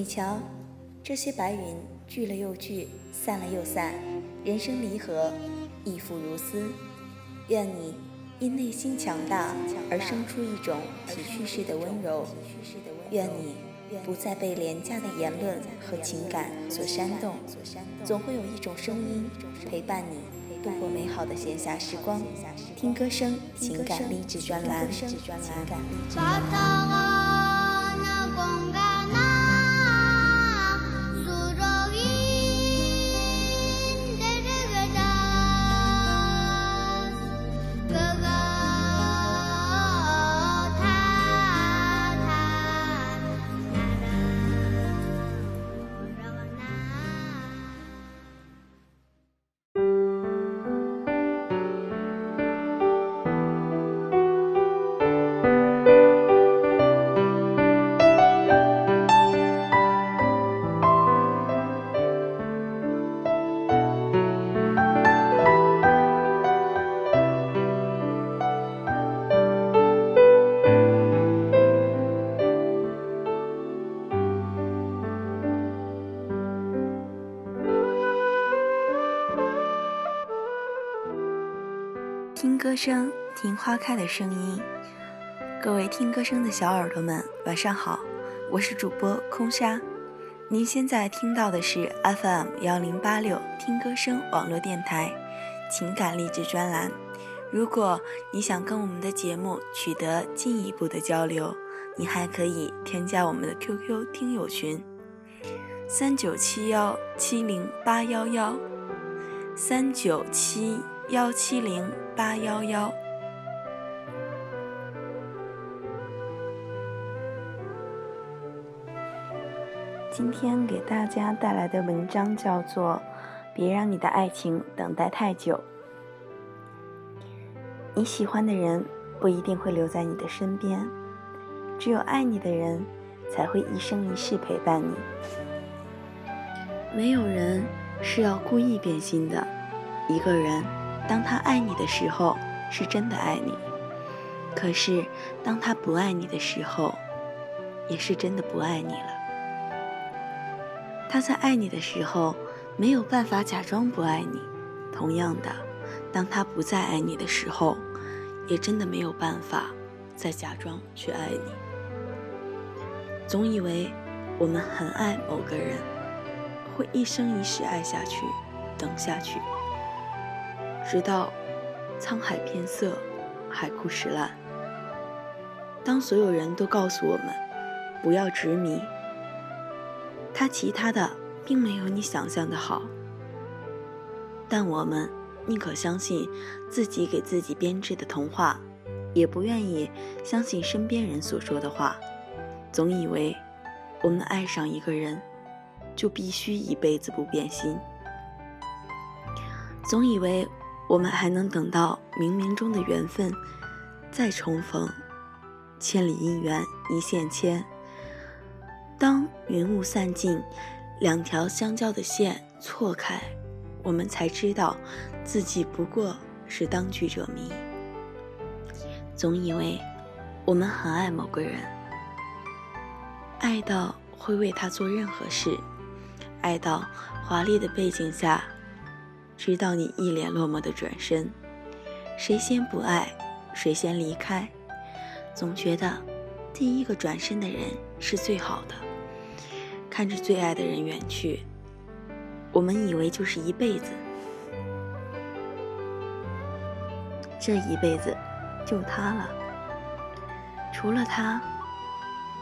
你瞧，这些白云聚了又聚，散了又散，人生离合，亦复如斯。愿你因内心强大而生出一种体恤式的温柔。愿你不再被廉价的言论和情感所煽动。总会有一种声音陪伴你度过美好的闲暇时光。听歌声，情感励志专栏。听歌声，听花开的声音。各位听歌声的小耳朵们，晚上好，我是主播空沙。您现在听到的是 FM 幺零八六听歌声网络电台情感励志专栏。如果你想跟我们的节目取得进一步的交流，你还可以添加我们的 QQ 听友群：三九七幺七零八幺幺三九七。幺七零八幺幺。今天给大家带来的文章叫做《别让你的爱情等待太久》。你喜欢的人不一定会留在你的身边，只有爱你的人才会一生一世陪伴你。没有人是要故意变心的，一个人。当他爱你的时候，是真的爱你；可是，当他不爱你的时候，也是真的不爱你了。他在爱你的时候，没有办法假装不爱你；同样的，当他不再爱你的时候，也真的没有办法再假装去爱你。总以为我们很爱某个人，会一生一世爱下去，等下去。直到沧海变色，海枯石烂。当所有人都告诉我们不要执迷，他其他的并没有你想象的好，但我们宁可相信自己给自己编织的童话，也不愿意相信身边人所说的话。总以为我们爱上一个人，就必须一辈子不变心。总以为。我们还能等到冥冥中的缘分再重逢，千里姻缘一线牵。当云雾散尽，两条相交的线错开，我们才知道自己不过是当局者迷。总以为我们很爱某个人，爱到会为他做任何事，爱到华丽的背景下。直到你一脸落寞的转身，谁先不爱，谁先离开？总觉得第一个转身的人是最好的。看着最爱的人远去，我们以为就是一辈子，这一辈子就他了。除了他，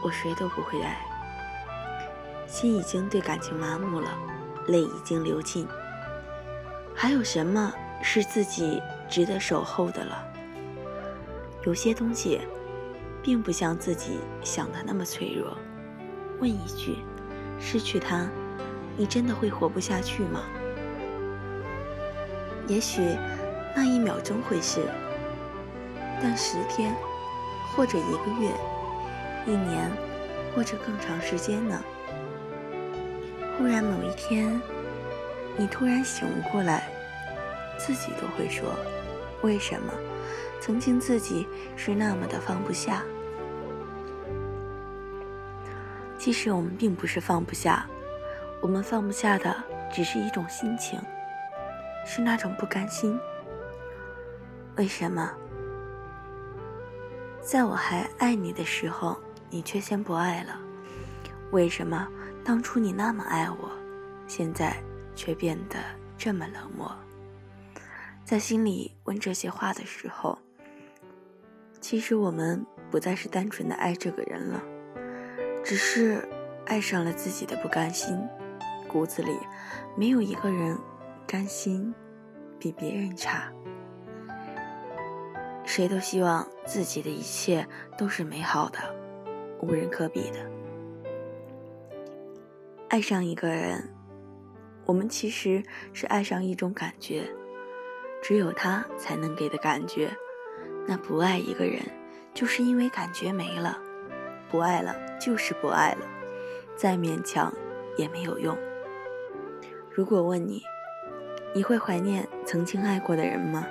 我谁都不会爱。心已经对感情麻木了，泪已经流尽。还有什么是自己值得守候的了？有些东西，并不像自己想的那么脆弱。问一句：失去他，你真的会活不下去吗？也许那一秒钟会是，但十天，或者一个月、一年，或者更长时间呢？忽然某一天。你突然醒悟过来，自己都会说：“为什么曾经自己是那么的放不下？”其实我们并不是放不下，我们放不下的只是一种心情，是那种不甘心。为什么？在我还爱你的时候，你却先不爱了？为什么当初你那么爱我，现在却变得这么冷漠？在心里问这些话的时候，其实我们不再是单纯的爱这个人了。只是爱上了自己的不甘心，骨子里没有一个人甘心比别人差。谁都希望自己的一切都是美好的，无人可比的。爱上一个人，我们其实是爱上一种感觉，只有他才能给的感觉。那不爱一个人，就是因为感觉没了。不爱了就是不爱了，再勉强也没有用。如果问你，你会怀念曾经爱过的人吗？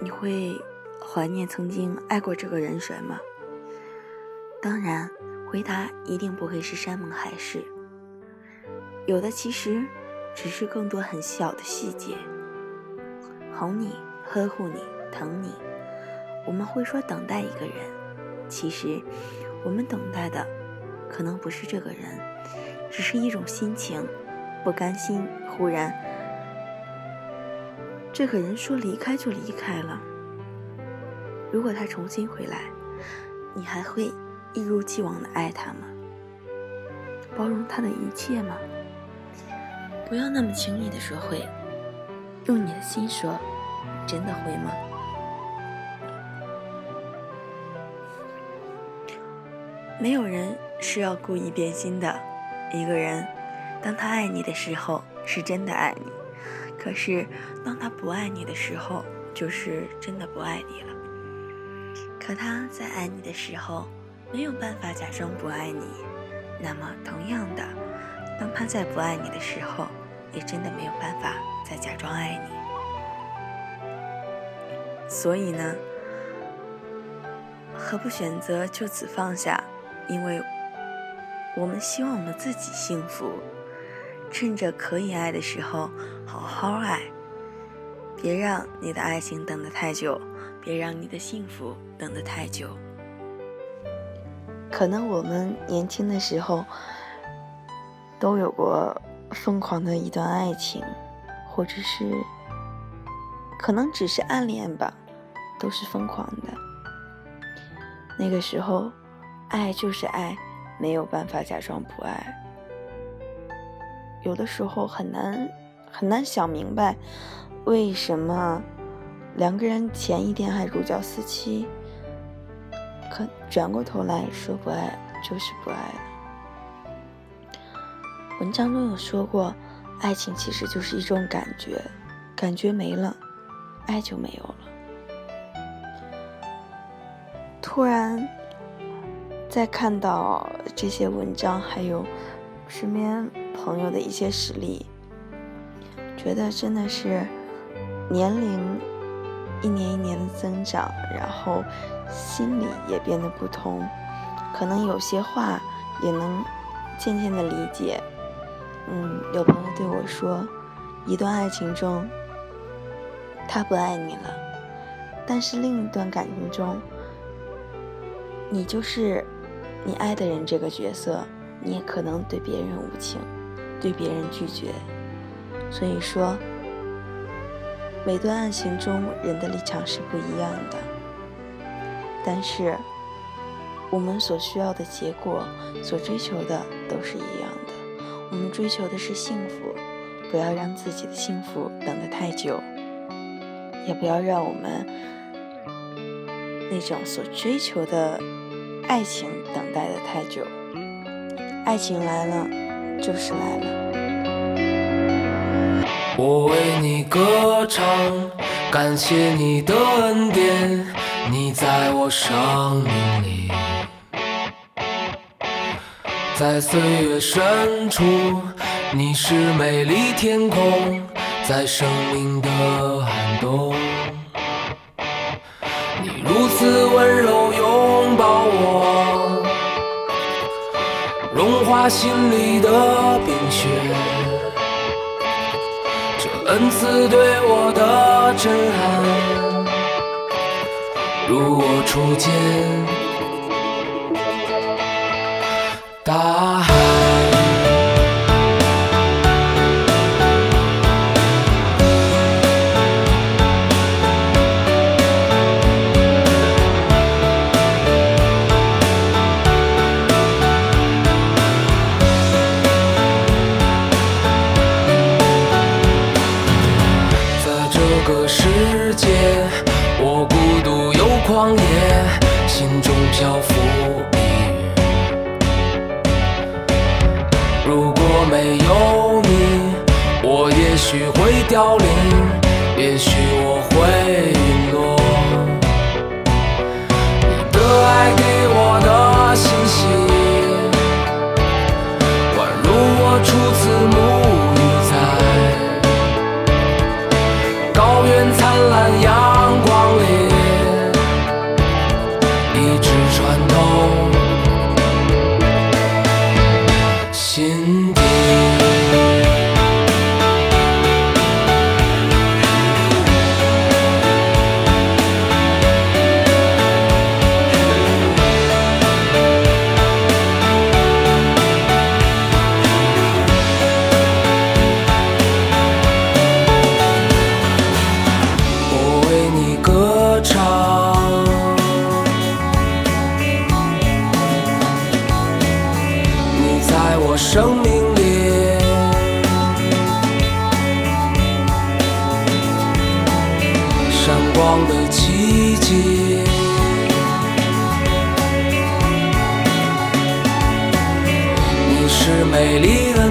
你会怀念曾经爱过这个人谁吗？当然，回答一定不会是山盟海誓。有的其实只是更多很小的细节，哄你、呵护你、疼你。我们会说等待一个人。其实，我们等待的可能不是这个人，只是一种心情，不甘心。忽然，这个人说离开就离开了。如果他重新回来，你还会一如既往的爱他吗？包容他的一切吗？不要那么轻易的说会，用你的心说，真的会吗？没有人是要故意变心的。一个人，当他爱你的时候，是真的爱你；可是，当他不爱你的时候，就是真的不爱你了。可他在爱你的时候，没有办法假装不爱你。那么，同样的，当他在不爱你的时候，也真的没有办法再假装爱你。所以呢，何不选择就此放下？因为我们希望我们自己幸福，趁着可以爱的时候好好爱，别让你的爱情等得太久，别让你的幸福等得太久。可能我们年轻的时候都有过疯狂的一段爱情，或者是可能只是暗恋吧，都是疯狂的。那个时候。爱就是爱，没有办法假装不爱。有的时候很难很难想明白，为什么两个人前一天还如胶似漆，可转过头来说不爱就是不爱了。文章中有说过，爱情其实就是一种感觉，感觉没了，爱就没有了。突然。在看到这些文章，还有身边朋友的一些实例，觉得真的是年龄一年一年的增长，然后心里也变得不同，可能有些话也能渐渐的理解。嗯，有朋友对我说，一段爱情中他不爱你了，但是另一段感情中，你就是。你爱的人这个角色，你也可能对别人无情，对别人拒绝。所以说，每段爱情中人的立场是不一样的，但是我们所需要的结果，所追求的都是一样的。我们追求的是幸福，不要让自己的幸福等得太久，也不要让我们那种所追求的。爱情等待的太久，爱情来了就是来了。我为你歌唱，感谢你的恩典，你在我生命里，在岁月深处你是美丽天空在生命的寒冬你如此温柔拥抱我融化心里的冰雪这恩赐对我的震撼如我初见大海在这个世界我孤独又狂野心中漂浮。凋零也许我会的奇迹。你是美丽的